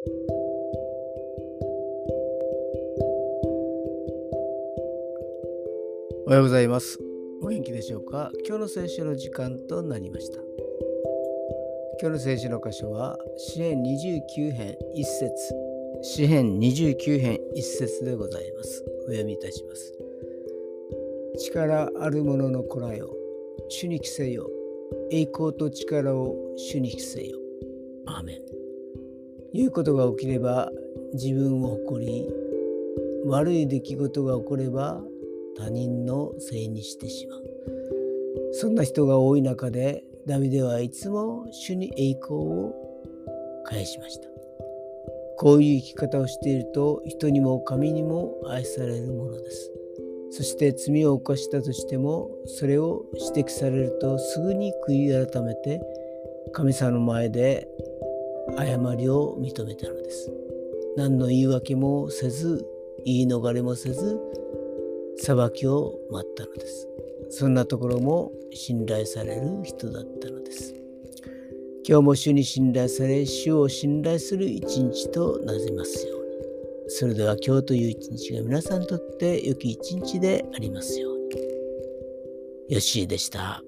おはようございます。お元気でしょうか？今日の聖書の時間となりました。今日の聖書の箇所は、詩編29編1節詩編29編1節でございます。お読みいたします。力ある者の子らよ、主に着せよ。栄光と力を主に着せよ。アーメン。言うことが起きれば自分を誇り、悪い出来事が起これば他人のせいにしてしまう。そんな人が多い中でダビデはいつも主に栄光を返しました。こういう生き方をしていると人にも神にも愛されるものです。そして罪を犯したとしてもそれを指摘されるとすぐに悔い改めて神様の前で誤りを認めたのです何の言い訳もせず言い逃れもせず裁きを待ったのです。そんなところも信頼される人だったのです。今日も主に信頼され、主を信頼する一日となりますように。それでは今日という一日が皆さんにとって良き一日でありますように。よしでした。